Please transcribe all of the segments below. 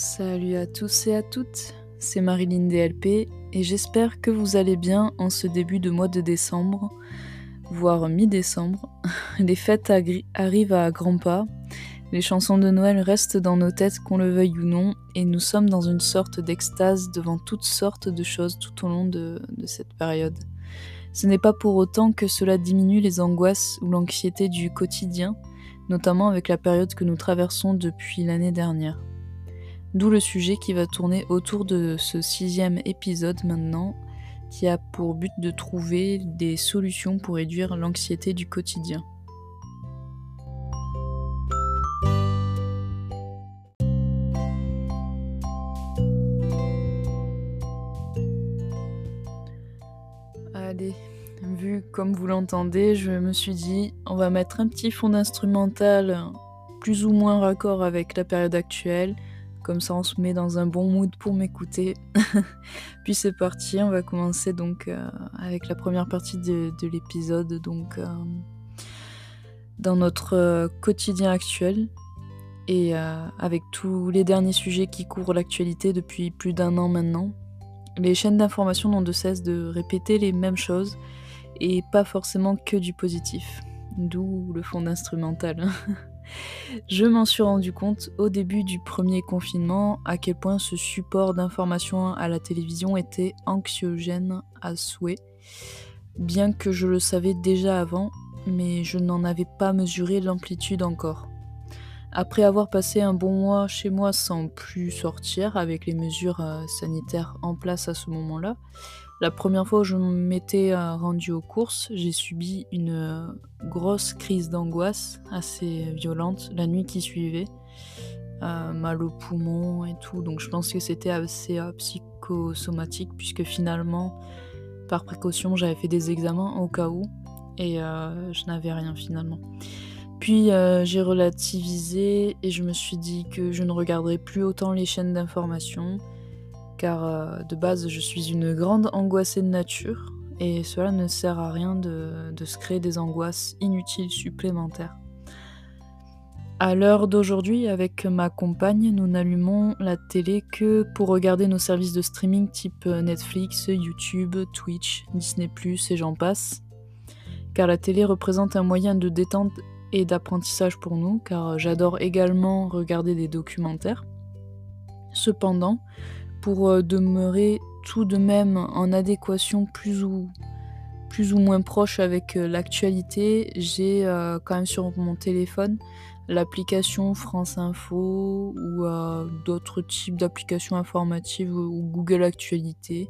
Salut à tous et à toutes, c'est Marilyn DLP et j'espère que vous allez bien en ce début de mois de décembre, voire mi-décembre. Les fêtes arrivent à grands pas, les chansons de Noël restent dans nos têtes qu'on le veuille ou non et nous sommes dans une sorte d'extase devant toutes sortes de choses tout au long de, de cette période. Ce n'est pas pour autant que cela diminue les angoisses ou l'anxiété du quotidien, notamment avec la période que nous traversons depuis l'année dernière. D'où le sujet qui va tourner autour de ce sixième épisode maintenant, qui a pour but de trouver des solutions pour réduire l'anxiété du quotidien. Allez, vu comme vous l'entendez, je me suis dit, on va mettre un petit fond instrumental plus ou moins raccord avec la période actuelle comme ça, on se met dans un bon mood pour m'écouter. Puis c'est parti, on va commencer donc euh, avec la première partie de, l'épisode, donc euh, dans notre euh, quotidien actuel et avec tous les derniers sujets qui couvrent l'actualité depuis plus d'un an maintenant. Les chaînes d'information n'ont de cesse de répéter les mêmes choses et pas forcément que du positif. D'où le fond instrumental. Je m'en suis rendu compte au début du premier confinement à quel point ce support d'information à la télévision était anxiogène à souhait, bien que je le savais déjà avant, mais je n'en avais pas mesuré l'amplitude encore. Après avoir passé un bon mois chez moi sans plus sortir avec les mesures euh, sanitaires en place à ce moment-là, la première fois où je m'étais euh, rendue aux courses, j'ai subi une euh, grosse crise d'angoisse assez violente la nuit qui suivait. Euh, mal au poumon et tout, donc je pense que c'était assez psychosomatique puisque finalement, par précaution, j'avais fait des examens au cas où et je n'avais rien finalement. Puis j'ai relativisé et je me suis dit que je ne regarderais plus autant les chaînes d'information car euh, de base je suis une grande angoissée de nature et cela ne sert à rien de, se créer des angoisses inutiles supplémentaires. À l'heure d'aujourd'hui, avec ma compagne, nous n'allumons la télé que pour regarder nos services de streaming type Netflix, YouTube, Twitch, Disney ⁇ et j'en passe. Car la télé représente un moyen de détente et d'apprentissage pour nous, car j'adore également regarder des documentaires. Cependant, pour euh, demeurer tout de même en adéquation plus ou, plus ou moins proche avec euh, l'actualité, j'ai euh, quand même sur mon téléphone l'application France Info ou d'autres types d'applications informatives ou Google Actualité.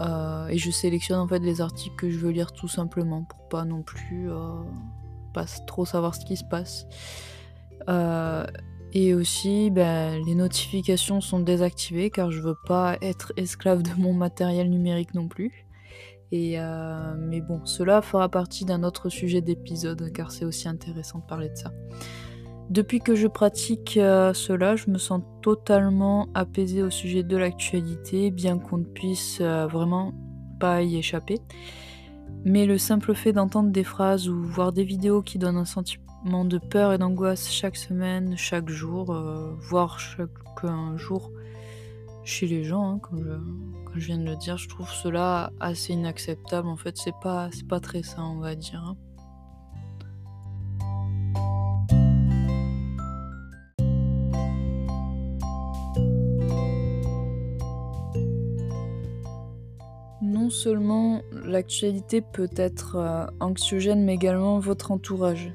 et je sélectionne en fait les articles que je veux lire tout simplement pour pas non plus trop savoir ce qui se passe. Et aussi, ben, les notifications sont désactivées car je veux pas être esclave de mon matériel numérique non plus. Euh, mais bon, cela fera partie d'un autre sujet d'épisode car c'est aussi intéressant de parler de ça. Depuis que je pratique euh, cela, je me sens totalement apaisée au sujet de l'actualité, bien qu'on ne puisse euh, vraiment pas y échapper. Mais le simple fait d'entendre des phrases ou voir des vidéos qui donnent un sentiment de peur et d'angoisse chaque semaine, chaque jour, euh, voire chaque jour chez les gens, hein, comme, je, viens de le dire. Je trouve cela assez inacceptable. En fait, c'est pas, c'est pas très sain, on va dire. Hein. Non seulement l'actualité peut être euh, anxiogène, mais également votre entourage.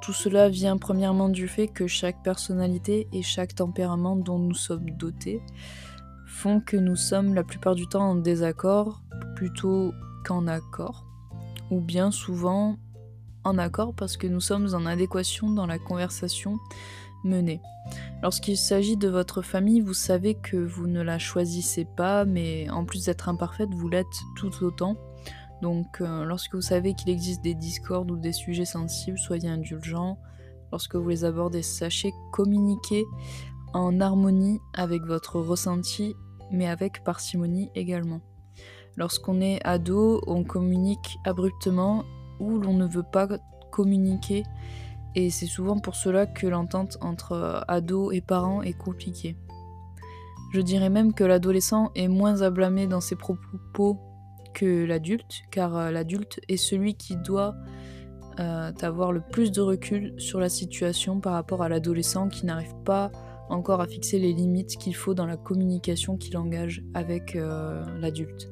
Tout cela vient premièrement du fait que chaque personnalité et chaque tempérament dont nous sommes dotés font que nous sommes la plupart du temps en désaccord plutôt qu'en accord, ou bien souvent en accord parce que nous sommes en adéquation dans la conversation menée. Lorsqu'il s'agit de votre famille, vous savez que vous ne la choisissez pas, mais en plus d'être imparfaite, vous l'êtes tout autant donc euh, lorsque vous savez qu'il existe des discords ou des sujets sensibles, soyez indulgents. Lorsque vous les abordez, sachez communiquer en harmonie avec votre ressenti, mais avec parcimonie également. Lorsqu'on est ado, on communique abruptement ou l'on ne veut pas communiquer, et c'est souvent pour cela que l'entente entre ado et parents est compliquée. Je dirais même que l'adolescent est moins à blâmer dans ses propos que l'adulte, car euh, l'adulte est celui qui doit euh, avoir le plus de recul sur la situation par rapport à l'adolescent qui n'arrive pas encore à fixer les limites qu'il faut dans la communication qu'il engage avec euh, l'adulte.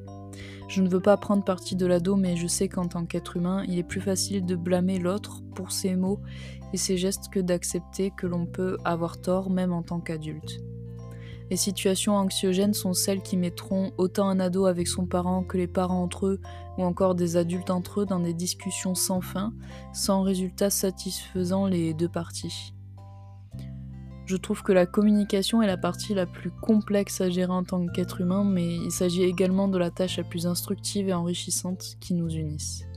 Je ne veux pas prendre parti de l'ado, mais je sais qu'en tant qu'être humain, il est plus facile de blâmer l'autre pour ses mots et ses gestes que d'accepter que l'on peut avoir tort même en tant qu'adulte. Les situations anxiogènes sont celles qui mettront autant un ado avec son parent que les parents entre eux ou encore des adultes entre eux dans des discussions sans fin, sans résultat satisfaisant les deux parties. Je trouve que la communication est la partie la plus complexe à gérer en tant qu'être humain, mais il s'agit également de la tâche la plus instructive et enrichissante qui nous unisse.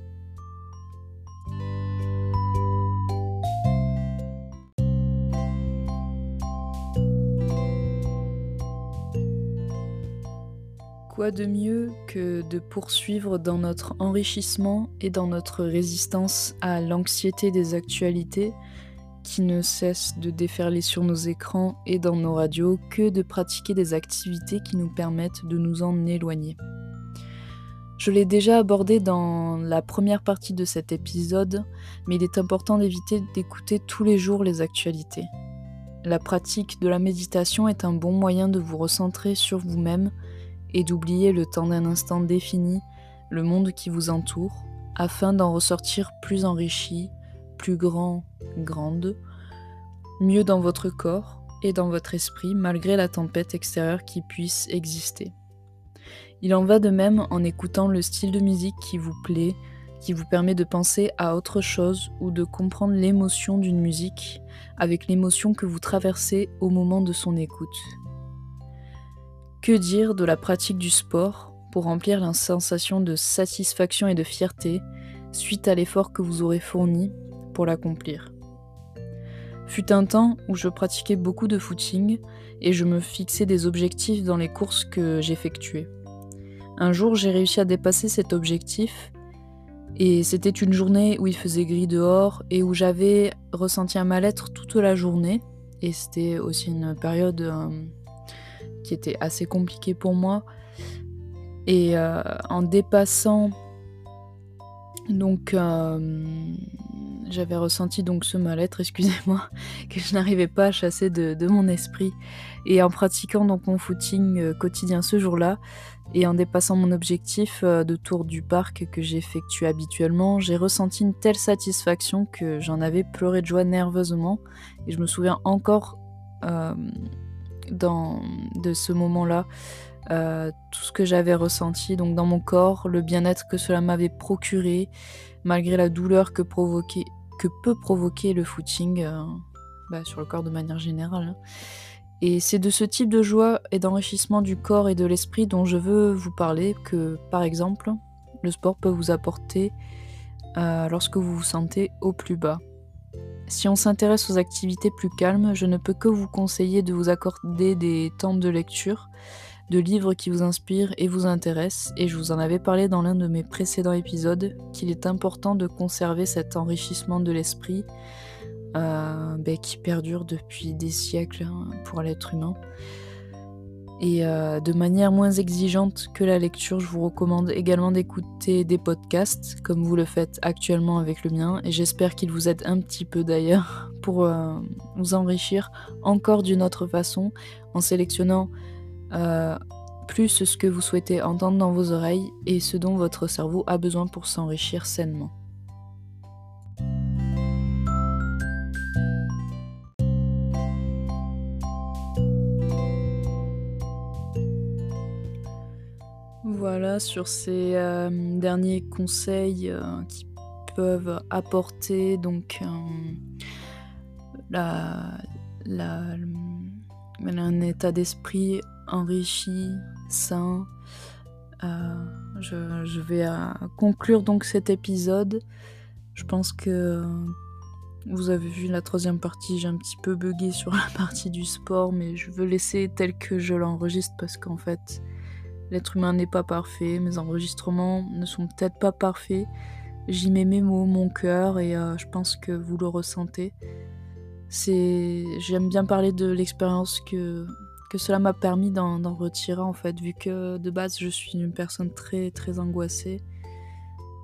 Quoi de mieux que de poursuivre dans notre enrichissement et dans notre résistance à l'anxiété des actualités qui ne cesse de déferler sur nos écrans et dans nos radios que de pratiquer des activités qui nous permettent de nous en éloigner. Je l'ai déjà abordé dans la première partie de cet épisode, mais il est important d'éviter d'écouter tous les jours les actualités. La pratique de la méditation est un bon moyen de vous recentrer sur vous-même et d'oublier le temps d'un instant défini le monde qui vous entoure, afin d'en ressortir plus enrichi, plus grand, grande, mieux dans votre corps et dans votre esprit malgré la tempête extérieure qui puisse exister. Il en va de même en écoutant le style de musique qui vous plaît, qui vous permet de penser à autre chose ou de comprendre l'émotion d'une musique avec l'émotion que vous traversez au moment de son écoute. Que dire de la pratique du sport pour remplir la sensation de satisfaction et de fierté suite à l'effort que vous aurez fourni pour l'accomplir? Fut un temps où je pratiquais beaucoup de footing et je me fixais des objectifs dans les courses que j'effectuais. Un jour, j'ai réussi à dépasser cet objectif et c'était une journée où il faisait gris dehors et où j'avais ressenti un mal-être toute la journée. Et c'était aussi une période euh, qui était assez compliquée pour moi. Et euh, en dépassant donc euh, j'avais ressenti donc ce mal-être, excusez-moi, que je n'arrivais pas à chasser de, mon esprit. Et en pratiquant donc mon footing euh, quotidien ce jour-là, et en dépassant mon objectif de tour du parc que j'effectue habituellement, j'ai ressenti une telle satisfaction que j'en avais pleuré de joie nerveusement. Et je me souviens encore dans, de ce moment-là. tout ce que j'avais ressenti donc dans mon corps, le bien-être que cela m'avait procuré, malgré la douleur que, que peut provoquer le footing euh, bah, sur le corps de manière générale. Hein. Et c'est de ce type de joie et d'enrichissement du corps et de l'esprit dont je veux vous parler, que par exemple, le sport peut vous apporter euh, lorsque vous vous sentez au plus bas. Si on s'intéresse aux activités plus calmes, je ne peux que vous conseiller de vous accorder des temps de lecture de livres qui vous inspirent et vous intéressent, et je vous en avais parlé dans l'un de mes précédents épisodes, qu'il est important de conserver cet enrichissement de l'esprit euh, ben, qui perdure depuis des siècles hein, pour l'être humain. Et euh, de manière moins exigeante que la lecture, je vous recommande également d'écouter des podcasts, comme vous le faites actuellement avec le mien, et j'espère qu'il vous aide un petit peu d'ailleurs pour euh, vous enrichir encore d'une autre façon, en sélectionnant euh, plus ce que vous souhaitez entendre dans vos oreilles et ce dont votre cerveau a besoin pour s'enrichir sainement. Sur ces euh, derniers conseils euh, qui peuvent apporter donc la, un état d'esprit enrichi, sain. Euh, je, vais euh, conclure donc cet épisode. Je pense que vous avez vu la troisième partie, j'ai un petit peu bugué sur la partie du sport, mais je veux laisser tel que je l'enregistre parce qu'en fait, l'être humain n'est pas parfait, mes enregistrements ne sont peut-être pas parfaits. J'y mets mes mots, mon cœur, et euh, je pense que vous le ressentez. C'est, j'aime bien parler de l'expérience que que cela m'a permis d'en retirer en fait, vu que de base je suis une personne très très angoissée.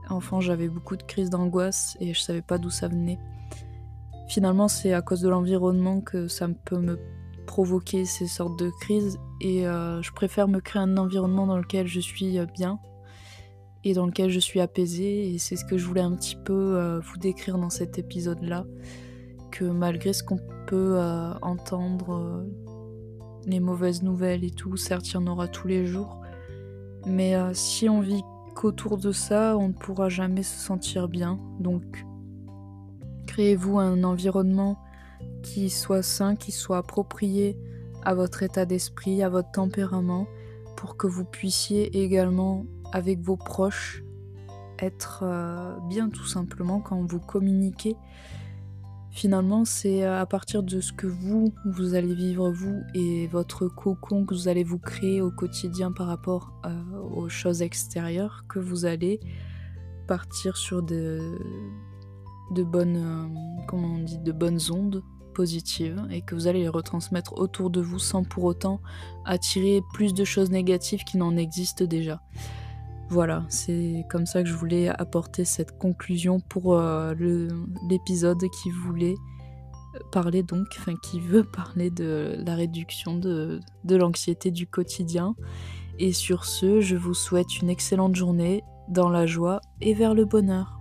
Enfant, j'avais beaucoup de crises d'angoisse et je savais pas d'où ça venait. Finalement, c'est à cause de l'environnement que ça peut me provoquer ces sortes de crises et euh, je préfère me créer un environnement dans lequel je suis euh, bien et dans lequel je suis apaisée et c'est ce que je voulais un petit peu euh, vous décrire dans cet épisode là que malgré ce qu'on peut entendre les mauvaises nouvelles et tout, certes il y en aura tous les jours, mais si on vit qu'autour de ça, on ne pourra jamais se sentir bien. Donc créez-vous un environnement qui soit sain, qui soit approprié à votre état d'esprit, à votre tempérament, pour que vous puissiez également, avec vos proches, être euh, bien tout simplement quand vous communiquez. Finalement, c'est à partir de ce que vous, vous allez vivre vous et votre cocon que vous allez vous créer au quotidien par rapport euh, aux choses extérieures que vous allez partir sur de, de bonnes, euh, comment on dit, de bonnes ondes positives et que vous allez les retransmettre autour de vous sans pour autant attirer plus de choses négatives qui n'en existent déjà. Voilà, c'est comme ça que je voulais apporter cette conclusion pour euh, l'épisode qui voulait parler donc, enfin qui veut parler de la réduction de, de l'anxiété du quotidien. Et sur ce, je vous souhaite une excellente journée dans la joie et vers le bonheur.